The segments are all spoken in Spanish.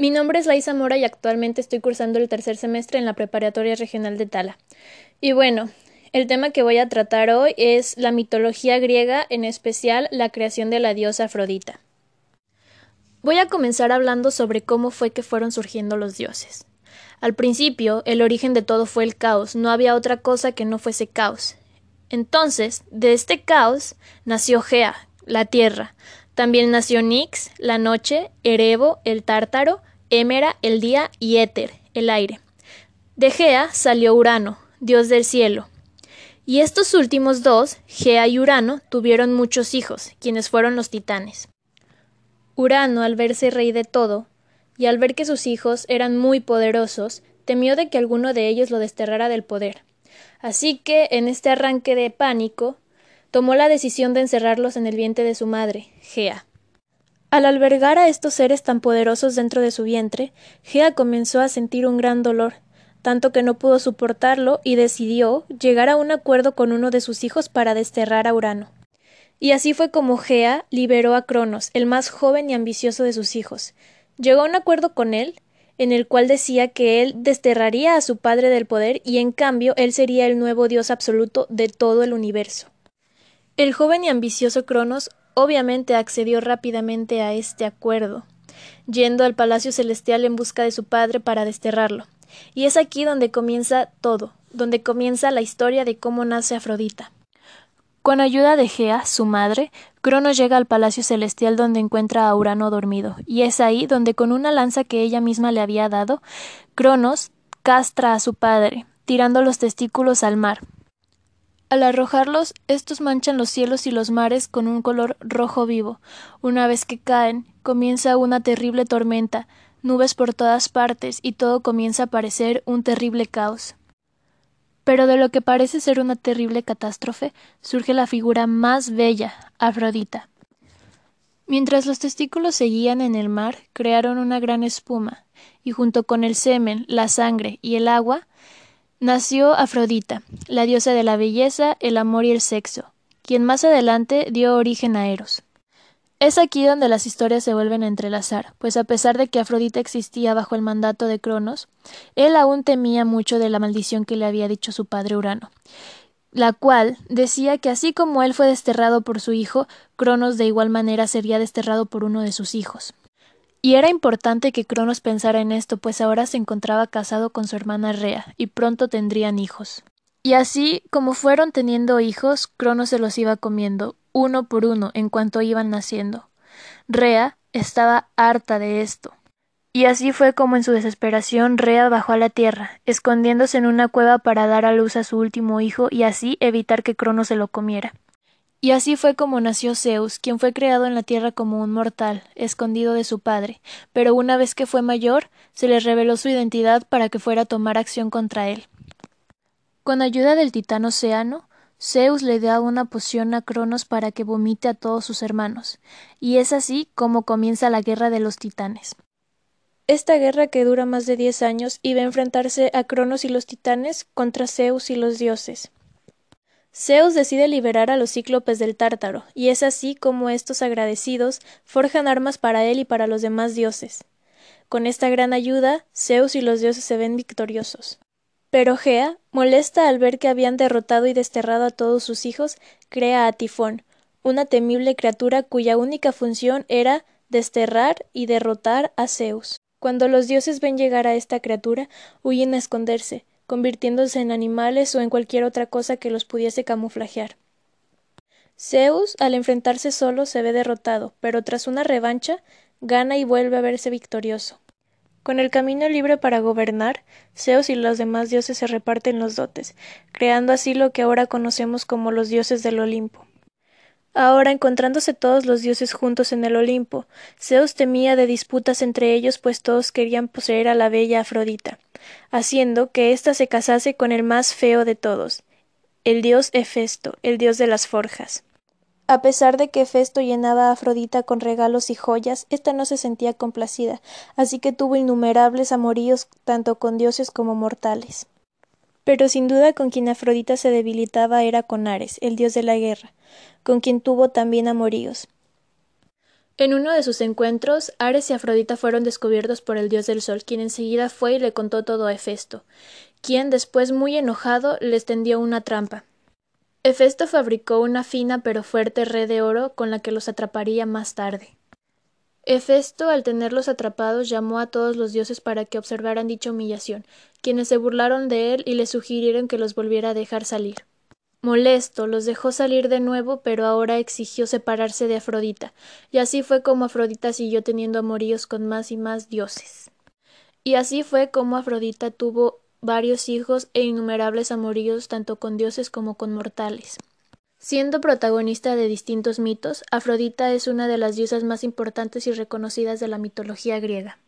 Mi nombre es Laisa Mora y actualmente estoy cursando el tercer semestre en la Preparatoria Regional de Tala. Y bueno, el tema que voy a tratar hoy es la mitología griega, en especial la creación de la diosa Afrodita. Voy a comenzar hablando sobre cómo fue que fueron surgiendo los dioses. Al principio, el origen de todo fue el caos, no había otra cosa que no fuese caos. Entonces, de este caos nació Gea, la tierra. También nació Nix, la noche, Erebo, el tártaro, Émera, el día, y Éter, el aire. De Gea salió Urano, dios del cielo. Y estos últimos dos, Gea y Urano, tuvieron muchos hijos, quienes fueron los titanes. Urano, al verse rey de todo, y al ver que sus hijos eran muy poderosos, temió de que alguno de ellos lo desterrara del poder. Así que, en este arranque de pánico, tomó la decisión de encerrarlos en el vientre de su madre, Gea. Al albergar a estos seres tan poderosos dentro de su vientre, Gea comenzó a sentir un gran dolor, tanto que no pudo soportarlo y decidió llegar a un acuerdo con uno de sus hijos para desterrar a Urano. Y así fue como Gea liberó a Cronos, el más joven y ambicioso de sus hijos. Llegó a un acuerdo con él, en el cual decía que él desterraría a su padre del poder y en cambio él sería el nuevo dios absoluto de todo el universo. El joven y ambicioso Cronos obviamente accedió rápidamente a este acuerdo, yendo al palacio celestial en busca de su padre para desterrarlo. Y es aquí donde comienza todo, donde comienza la historia de cómo nace Afrodita. Con ayuda de Gea, su madre, Cronos llega al palacio celestial donde encuentra a Urano dormido, y es ahí donde con una lanza que ella misma le había dado, Cronos castra a su padre, tirando los testículos al mar. Al arrojarlos, estos manchan los cielos y los mares con un color rojo vivo. Una vez que caen, comienza una terrible tormenta, nubes por todas partes y todo comienza a parecer un terrible caos. Pero de lo que parece ser una terrible catástrofe surge la figura más bella, Afrodita. Mientras los testículos seguían en el mar, crearon una gran espuma, y junto con el semen, la sangre y el agua, nació Afrodita, la diosa de la belleza, el amor y el sexo, quien más adelante dio origen a Eros. Es aquí donde las historias se vuelven a entrelazar, pues a pesar de que Afrodita existía bajo el mandato de Cronos, él aún temía mucho de la maldición que le había dicho su padre Urano, la cual decía que así como él fue desterrado por su hijo, Cronos de igual manera sería desterrado por uno de sus hijos. Y era importante que Cronos pensara en esto, pues ahora se encontraba casado con su hermana Rea, y pronto tendrían hijos. Y así, como fueron teniendo hijos, Cronos se los iba comiendo, uno por uno, en cuanto iban naciendo. Rea estaba harta de esto. Y así fue como en su desesperación Rea bajó a la tierra, escondiéndose en una cueva para dar a luz a su último hijo y así evitar que Cronos se lo comiera. Y así fue como nació Zeus, quien fue creado en la tierra como un mortal, escondido de su padre, pero una vez que fue mayor, se le reveló su identidad para que fuera a tomar acción contra él. Con ayuda del titán Océano, Zeus le da una poción a Cronos para que vomite a todos sus hermanos, y es así como comienza la guerra de los titanes. Esta guerra que dura más de diez años iba a enfrentarse a Cronos y los titanes contra Zeus y los dioses. Zeus decide liberar a los cíclopes del Tártaro, y es así como estos agradecidos forjan armas para él y para los demás dioses. Con esta gran ayuda, Zeus y los dioses se ven victoriosos. Pero Gea, molesta al ver que habían derrotado y desterrado a todos sus hijos, crea a Tifón, una temible criatura cuya única función era desterrar y derrotar a Zeus. Cuando los dioses ven llegar a esta criatura, huyen a esconderse, convirtiéndose en animales o en cualquier otra cosa que los pudiese camuflajear. Zeus, al enfrentarse solo, se ve derrotado, pero tras una revancha, gana y vuelve a verse victorioso. Con el camino libre para gobernar, Zeus y los demás dioses se reparten los dotes, creando así lo que ahora conocemos como los dioses del Olimpo. Ahora, encontrándose todos los dioses juntos en el Olimpo, Zeus temía de disputas entre ellos, pues todos querían poseer a la bella Afrodita, haciendo que ésta se casase con el más feo de todos, el dios Hefesto, el dios de las forjas. A pesar de que Festo llenaba a Afrodita con regalos y joyas, ésta no se sentía complacida, así que tuvo innumerables amoríos tanto con dioses como mortales. Pero sin duda con quien Afrodita se debilitaba era con Ares, el dios de la guerra, con quien tuvo también amoríos. En uno de sus encuentros, Ares y Afrodita fueron descubiertos por el dios del sol, quien enseguida fue y le contó todo a Hefesto, quien, después muy enojado, les tendió una trampa. Hefesto fabricó una fina pero fuerte red de oro con la que los atraparía más tarde. Hefesto, al tenerlos atrapados, llamó a todos los dioses para que observaran dicha humillación, quienes se burlaron de él y le sugirieron que los volviera a dejar salir. Molesto, los dejó salir de nuevo, pero ahora exigió separarse de Afrodita, y así fue como Afrodita siguió teniendo amoríos con más y más dioses. Y así fue como Afrodita tuvo varios hijos e innumerables amoríos tanto con dioses como con mortales. Siendo protagonista de distintos mitos, Afrodita es una de las diosas más importantes y reconocidas de la mitología griega.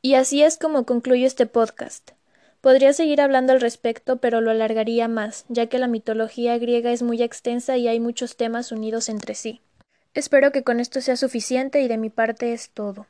Y así es como concluyo este podcast. Podría seguir hablando al respecto, pero lo alargaría más, ya que la mitología griega es muy extensa y hay muchos temas unidos entre sí. Espero que con esto sea suficiente y de mi parte es todo.